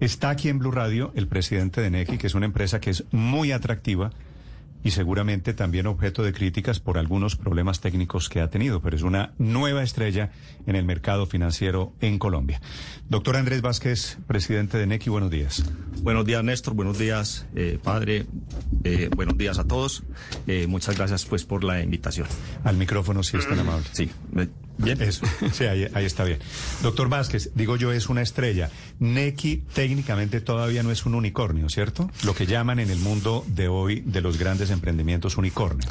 Está aquí en Blue Radio el presidente de Nequi, que es una empresa que es muy atractiva y seguramente también objeto de críticas por algunos problemas técnicos que ha tenido, pero es una nueva estrella en el mercado financiero en Colombia. Doctor Andrés Vázquez, presidente de NECI, buenos días. Buenos días, Néstor, buenos días, eh, padre, eh, buenos días a todos. Eh, muchas gracias pues por la invitación. Al micrófono, si es tan amable. Sí, Bien. Eso. Sí, ahí, está bien. Doctor Vázquez, digo yo, es una estrella. Neki técnicamente todavía no es un unicornio, ¿cierto? Lo que llaman en el mundo de hoy de los grandes emprendimientos unicornio.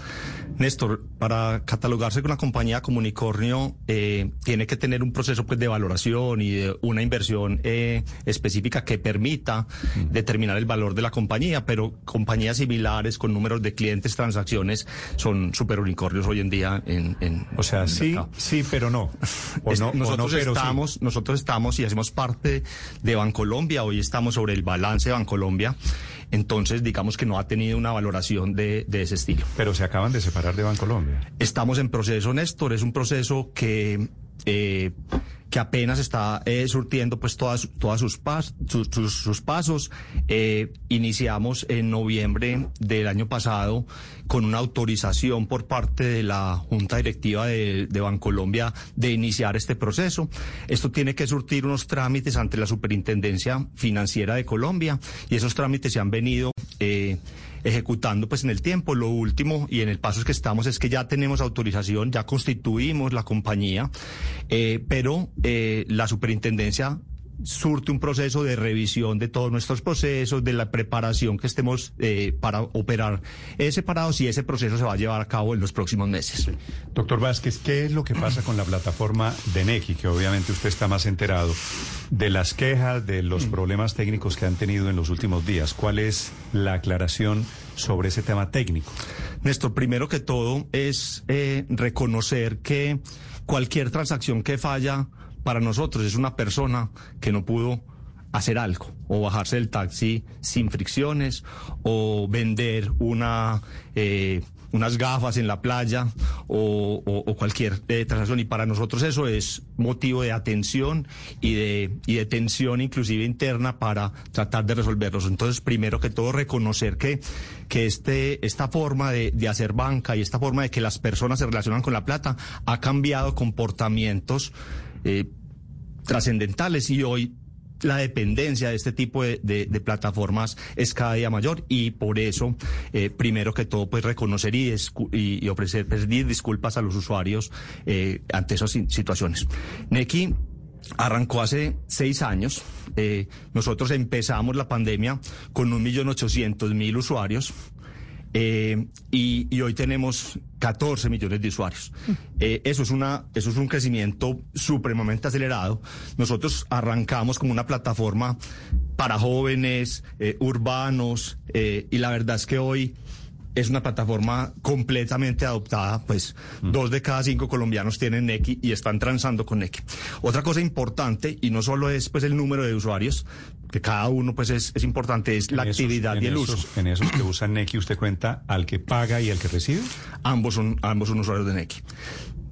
Néstor, para catalogarse con una compañía como unicornio, eh, tiene que tener un proceso pues, de valoración y de una inversión eh, específica que permita mm. determinar el valor de la compañía, pero compañías similares con números de clientes, transacciones, son super unicornios hoy en día en, en O sea, sí, sí, pero no. nosotros estamos, nosotros estamos y hacemos parte de Bancolombia. Hoy estamos sobre el balance de Bancolombia. Entonces, digamos que no ha tenido una valoración de, ese estilo. Pero se acaban de separar de Bancolombia. Estamos en proceso, Néstor. Es un proceso que eh, que apenas está eh, surtiendo pues todas, todas sus, sus, pasos. Eh, iniciamos en noviembre del año pasado con una autorización por parte de la Junta Directiva de, de Bancolombia de iniciar este proceso. Esto tiene que surtir unos trámites ante la Superintendencia Financiera de Colombia y esos trámites se han venido eh, ejecutando pues en el tiempo. Lo último y en el paso que estamos es que ya tenemos autorización, ya constituimos la compañía, eh, pero eh, la superintendencia surte un proceso de revisión de todos nuestros procesos, de la preparación que estemos eh, para operar separados y ese proceso se va a llevar a cabo en los próximos meses. Doctor Vázquez, ¿qué es lo que pasa con la plataforma de NECI, que obviamente usted está más enterado de las quejas, de los mm. problemas técnicos que han tenido en los últimos días? ¿Cuál es la aclaración sobre ese tema técnico? Néstor, primero que todo es eh, reconocer que cualquier transacción que falla para nosotros es una persona que no pudo hacer algo, o bajarse del taxi sin fricciones, o vender una, eh, unas gafas en la playa, o, cualquier eh, transacción. Y para nosotros eso es motivo de atención y de, y de tensión inclusive interna para tratar de resolverlos. Entonces, primero que todo, reconocer que, que este, esta forma de, de hacer banca y esta forma de que las personas se relacionan con la plata ha cambiado comportamientos eh, trascendentales y hoy la dependencia de este tipo de, plataformas es cada día mayor y por eso, eh, primero que todo, pues reconocer y, ofrecer pedir disculpas a los usuarios eh, ante esas situaciones. Neki arrancó hace seis años. nosotros empezamos la pandemia con un millón ochocientos mil usuarios. Eh, y, hoy tenemos 14 millones de usuarios. Eh, eso, es una, eso es un crecimiento supremamente acelerado. Nosotros arrancamos como una plataforma para jóvenes, eh, urbanos, y la verdad es que hoy es una plataforma completamente adoptada, pues mm. dos de cada cinco colombianos tienen Neki y están transando con Neki. Otra cosa importante, y no solo es pues el número de usuarios, que cada uno pues es, importante, es la actividad y el uso. En esos que usan Neki, ¿usted cuenta al que paga y al que recibe? Ambos son, ambos son usuarios de Neki.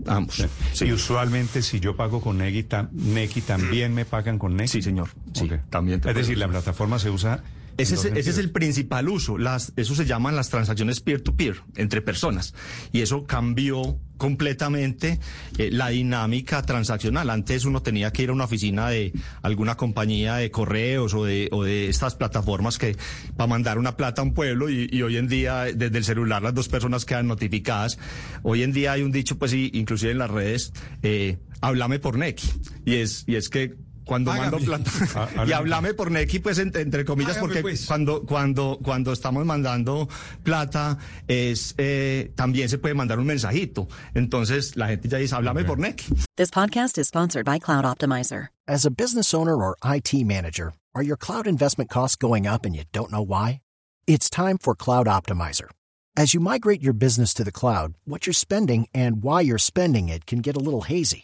Ambos. Y usualmente si yo pago con Neki, también me pagan con Neki. Sí, señor. Sí, también. Es decir, la plataforma se usa ese es, el principal uso. Las, eso se llaman las transacciones peer-to-peer, entre personas. Y eso cambió completamente eh, la dinámica transaccional. Antes uno tenía que ir a una oficina de alguna compañía de correos o de, o de estas plataformas que para mandar una plata a un pueblo y, hoy en día desde el celular las dos personas quedan notificadas. Hoy en día hay un dicho, pues inclusive en las redes, eh, háblame por Neki. Y es, y es que cuando mando plata. Ah, y háblame por Neki, pues entre, comillas, porque pues. cuando, cuando, cuando estamos mandando plata, es eh, también se puede mandar un mensajito. Entonces la gente ya dice, háblame por Neki. This podcast is sponsored by Cloud Optimizer. As a business owner or IT manager, are your cloud investment costs going up and you don't know why? It's time for Cloud Optimizer. As you migrate your business to the cloud, what you're spending and why you're spending it can get a little hazy.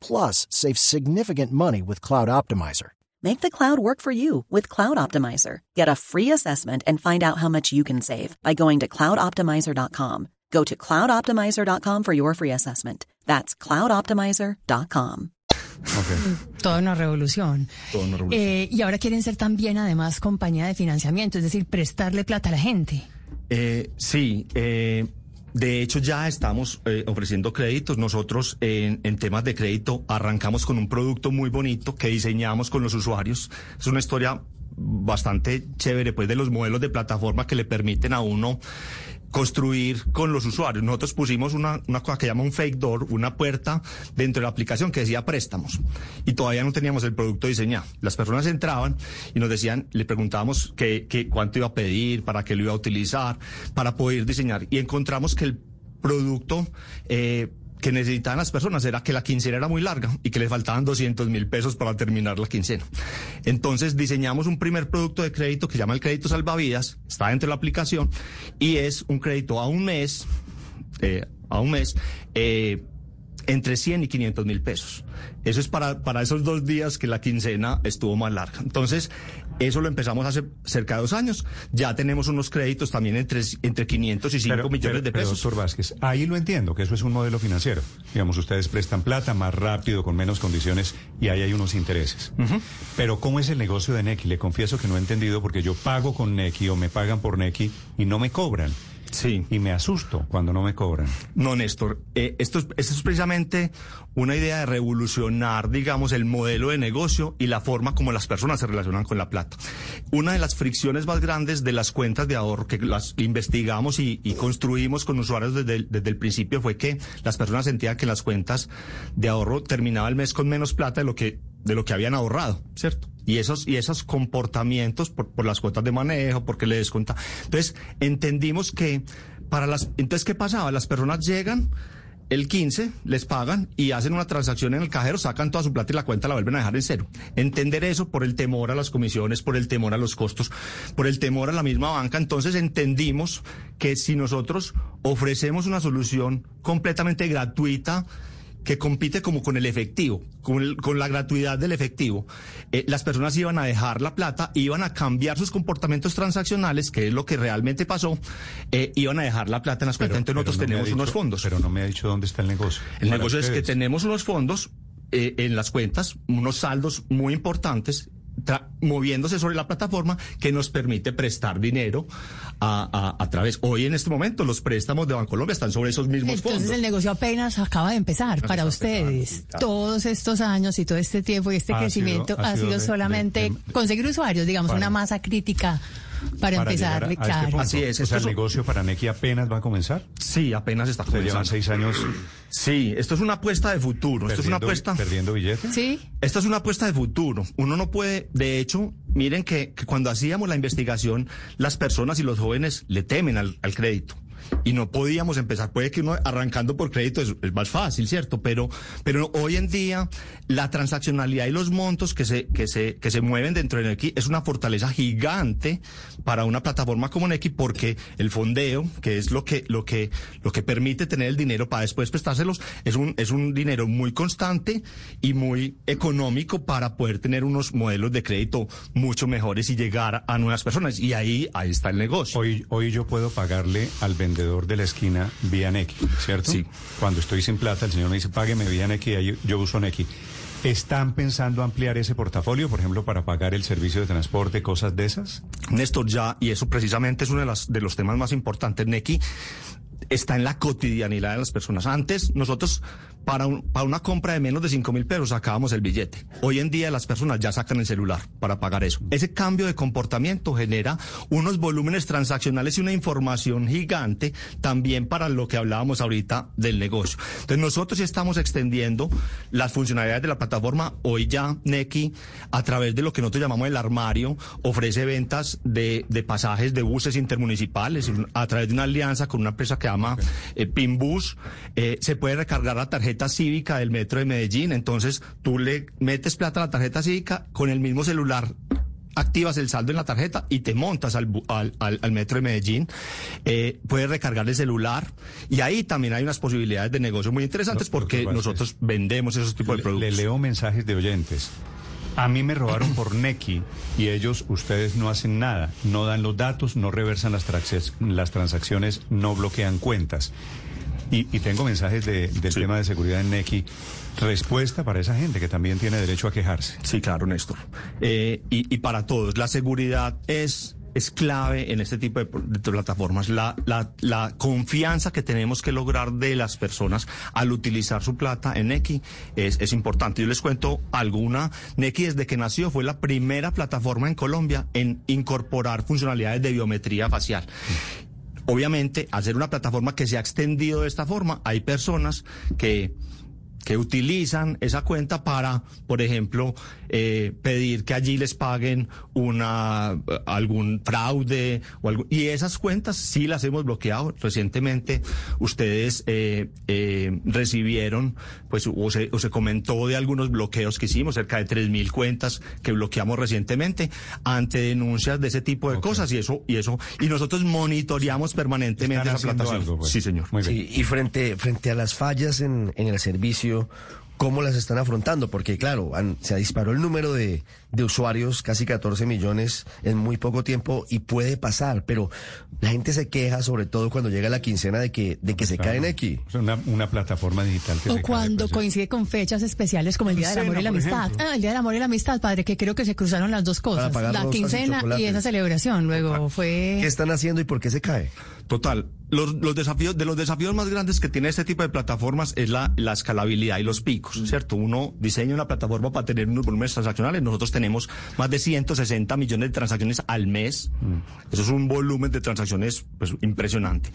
plus save significant money with Cloud Optimizer. Make the cloud work for you with Cloud Optimizer. Get a free assessment and find out how much you can save by going to cloudoptimizer.com. Go to cloudoptimizer.com for your free assessment. That's cloudoptimizer.com. Okay. Toda una revolución. Toda una revolución. Eh, y ahora quieren ser también, además, compañía de financiamiento, es decir, prestarle plata a la gente. Eh, sí, eh, de hecho ya estamos eh, ofreciendo créditos. Nosotros en, en temas de crédito arrancamos con un producto muy bonito que diseñamos con los usuarios. Es una historia bastante chévere, pues, de los modelos de plataforma que le permiten a uno construir con los usuarios. Nosotros pusimos una, una cosa que llama un fake door, una puerta dentro de la aplicación que decía préstamos. Y todavía no teníamos el producto diseñado. Las personas entraban y nos decían, le preguntábamos qué, qué, cuánto iba a pedir, para qué lo iba a utilizar, para poder diseñar. Y encontramos que el producto eh, que necesitaban las personas era que la quincena era muy larga y que les faltaban 200 mil pesos para terminar la quincena. Entonces diseñamos un primer producto de crédito que se llama el crédito salvavidas, está dentro de la aplicación y es un crédito a un mes, eh, a un mes, eh, entre 100 y 500 mil pesos. Eso es para, para esos dos días que la quincena estuvo más larga. Entonces, eso lo empezamos hace cerca de dos años. Ya tenemos unos créditos también entre, entre 500 y 5 Pero- millones pero- de pero, pesos. doctor Vázquez, ahí lo entiendo, que eso es un modelo financiero. Digamos, ustedes prestan plata más rápido, con menos condiciones, y ahí hay unos intereses. Pero ¿cómo es el negocio de Nequi? Le confieso que no he entendido porque yo pago con Nequi o me pagan por Nequi y no me cobran. Sí. Y me asusto cuando no me cobran. No, Néstor. Eh, esto, es, esto es precisamente una idea de revolucionar, digamos, el modelo de negocio y la forma como las personas se relacionan con la plata. Una de las fricciones más grandes de las cuentas de ahorro que las investigamos y, y construimos con usuarios desde el, desde el principio fue que las personas sentían que las cuentas de ahorro terminaba el mes con menos plata de lo que de lo que habían ahorrado, ¿cierto? Y esos, y esos comportamientos por, por las cuotas de manejo, porque le desconta. Entonces, entendimos que para las, entonces, ¿qué pasaba? Las personas llegan, el 15 les pagan y hacen una transacción en el cajero, sacan toda su plata y la cuenta la vuelven a dejar en cero. Entender eso por el temor a las comisiones, por el temor a los costos, por el temor a la misma banca. Entonces entendimos que si nosotros ofrecemos una solución completamente gratuita, que compite como con el efectivo, con, el- con la gratuidad del efectivo, eh, las personas iban a dejar la plata, iban a cambiar sus comportamientos transaccionales, que es lo que realmente pasó, eh, iban a dejar la plata en las cuentas. Entonces nosotros no tenemos dicho- unos fondos. Pero no me ha dicho dónde está el negocio. El negocio es que tenemos unos fondos eh, en las cuentas, unos saldos muy importantes, moviéndose sobre la plataforma que nos permite prestar dinero a, a, a través. Hoy en este momento los préstamos de Bancolombia están sobre esos mismos Entonces fondos. el negocio apenas acaba de empezar para ustedes. Todos estos años y todo este tiempo y este Ha crecimiento sido- ha sido solamente de- de- conseguir usuarios, digamos, Para- una masa crítica para, Para empezar, llegar a- a este claro. punto. Así es, O esto sea, el negocio para Nequi apenas va a comenzar. Sí, apenas está Ustedes llevan comenzando. seis años Sí, esto es una apuesta de futuro. Esto es una perdiendo, apuesta. perdiendo billetes. Sí, Esta es una apuesta de futuro. Uno no puede, de hecho, miren que, que cuando hacíamos la investigación, las personas y los jóvenes le temen al, al crédito. Y no podíamos empezar. Puede que uno arrancando por crédito es, es más fácil, ¿cierto? Pero, pero hoy en día la transaccionalidad y los montos que se, que se, que se mueven dentro de Nequi es una fortaleza gigante para una plataforma como Nequi porque el fondeo, que es lo que, lo que, lo que permite tener el dinero para después prestárselos, es un, es un dinero muy constante y muy económico para poder tener unos modelos de crédito mucho mejores y llegar a nuevas personas. Y ahí, ahí está el negocio. Hoy, hoy yo puedo pagarle al vendedor de la esquina vía Nequi, ¿cierto? Sí. Cuando estoy sin plata, el señor me dice, págueme vía Nequi, ahí yo uso Nequi. ¿Están pensando ampliar ese portafolio, por ejemplo, para pagar el servicio de transporte, cosas de esas? Néstor, ya, y eso precisamente es uno de, las, de los temas más importantes. Nequi está en la cotidianidad de las personas. Antes, nosotros, para, un- para una compra de menos de 5 mil pesos, sacábamos el billete. Hoy en día las personas ya sacan el celular para pagar eso. Ese cambio de comportamiento genera unos volúmenes transaccionales y una información gigante también para lo que hablábamos ahorita del negocio. Entonces, nosotros estamos extendiendo las funcionalidades de la plataforma. Hoy ya Nequi, a través de lo que nosotros llamamos el armario, ofrece ventas de, de pasajes de buses intermunicipales a través de una alianza con una empresa que llama eh, Pinbus. Eh, se puede recargar la tarjeta tarjeta cívica del metro de Medellín. Entonces tú le metes plata a la tarjeta cívica con el mismo celular activas el saldo en la tarjeta y te montas al, al, al, metro de Medellín, eh, puedes recargar el celular y ahí también hay unas posibilidades de negocio muy interesantes porque nosotros vendemos esos tipos de productos. Le leo mensajes de oyentes. A mí me robaron por Neki y ellos, ustedes no hacen nada, no dan los datos, no reversan las, las transacciones, no bloquean cuentas. Y, tengo mensajes de, del tema de seguridad en Neki. Respuesta para esa gente que también tiene derecho a quejarse. Sí, claro, Néstor. Eh, y, y para todos, la seguridad es es clave en este tipo de, plataformas. La, la, la, confianza que tenemos que lograr de las personas al utilizar su plata en Neki es, es importante. Yo les cuento alguna. Neki desde que nació fue la primera plataforma en Colombia en incorporar funcionalidades de biometría facial. Obviamente, ser una plataforma que se ha extendido de esta forma, hay personas que que utilizan esa cuenta para, por ejemplo, eh, pedir que allí les paguen una algún fraude o algo, y esas cuentas sí las hemos bloqueado recientemente. Ustedes eh, eh, recibieron, pues, o se, o se comentó de algunos bloqueos que hicimos, cerca de tres mil cuentas que bloqueamos recientemente ante denuncias de ese tipo de cosas y eso y eso y nosotros monitoreamos permanentemente esa plataforma. Pues. Sí, señor. Sí, y frente frente a las fallas en, en el servicio ¿cómo las están afrontando? Porque claro, se disparó el número de, usuarios, casi 14 millones en muy poco tiempo y puede pasar, pero la gente se queja sobre todo cuando llega la quincena de que, de que se caen aquí. Una, una plataforma digital que O cuando pues, coincide con fechas especiales como el Día del Amor y la Amistad. Ah, el Día del Amor y la Amistad, padre, que creo que se cruzaron las dos cosas, la quincena y, esa celebración. Luego fue... ¿Qué están haciendo y por qué se cae? Total. Los, los, desafíos, de los desafíos más grandes que tiene este tipo de plataformas es la, la escalabilidad y los picos, ¿cierto? Uno diseña una plataforma para tener unos volúmenes transaccionales. Nosotros tenemos más de 160 millones de transacciones al mes. Mm. Eso es un volumen de transacciones pues, impresionante.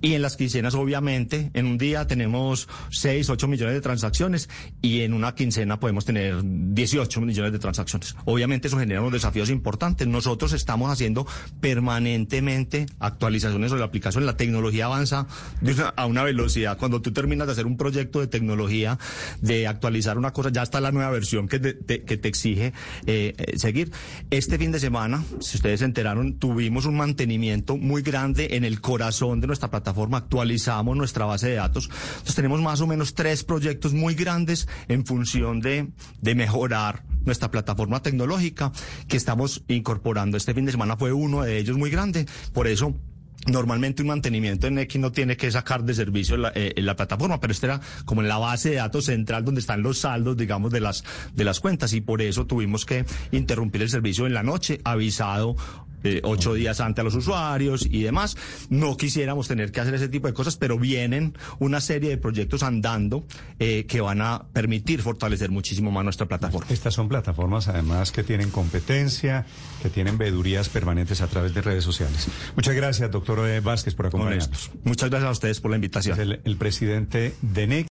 Y en las quincenas, obviamente, en un día tenemos 6, 8 millones de transacciones y en una quincena podemos tener 18 millones de transacciones. Obviamente eso genera unos desafíos importantes. Nosotros estamos haciendo permanentemente actualizaciones sobre la aplicación, la tecnología tecnología avanza a una velocidad. Cuando tú terminas de hacer un proyecto de tecnología, de actualizar una cosa, ya está la nueva versión que te, que te exige eh, eh, seguir. Este fin de semana, si ustedes se enteraron, tuvimos un mantenimiento muy grande en el corazón de nuestra plataforma. Actualizamos nuestra base de datos. Entonces tenemos más o menos tres proyectos muy grandes en función de, de mejorar nuestra plataforma tecnológica que estamos incorporando. Este fin de semana fue uno de ellos muy grande. Por eso Normalmente un mantenimiento en X no tiene que sacar de servicio la, eh, la, plataforma, pero este era como en la base de datos central donde están los saldos, digamos, de las, de las cuentas. Y por eso tuvimos que interrumpir el servicio en la noche, avisado eh, ocho días antes a los usuarios y demás. No quisiéramos tener que hacer ese tipo de cosas, pero vienen una serie de proyectos andando eh, que van a permitir fortalecer muchísimo más nuestra plataforma. Estas son plataformas además que tienen competencia, que tienen vedurías permanentes a través de redes sociales. Muchas gracias, doctor Vázquez, por acompañarnos. Muchas gracias a ustedes por la invitación. el, el presidente de NEC.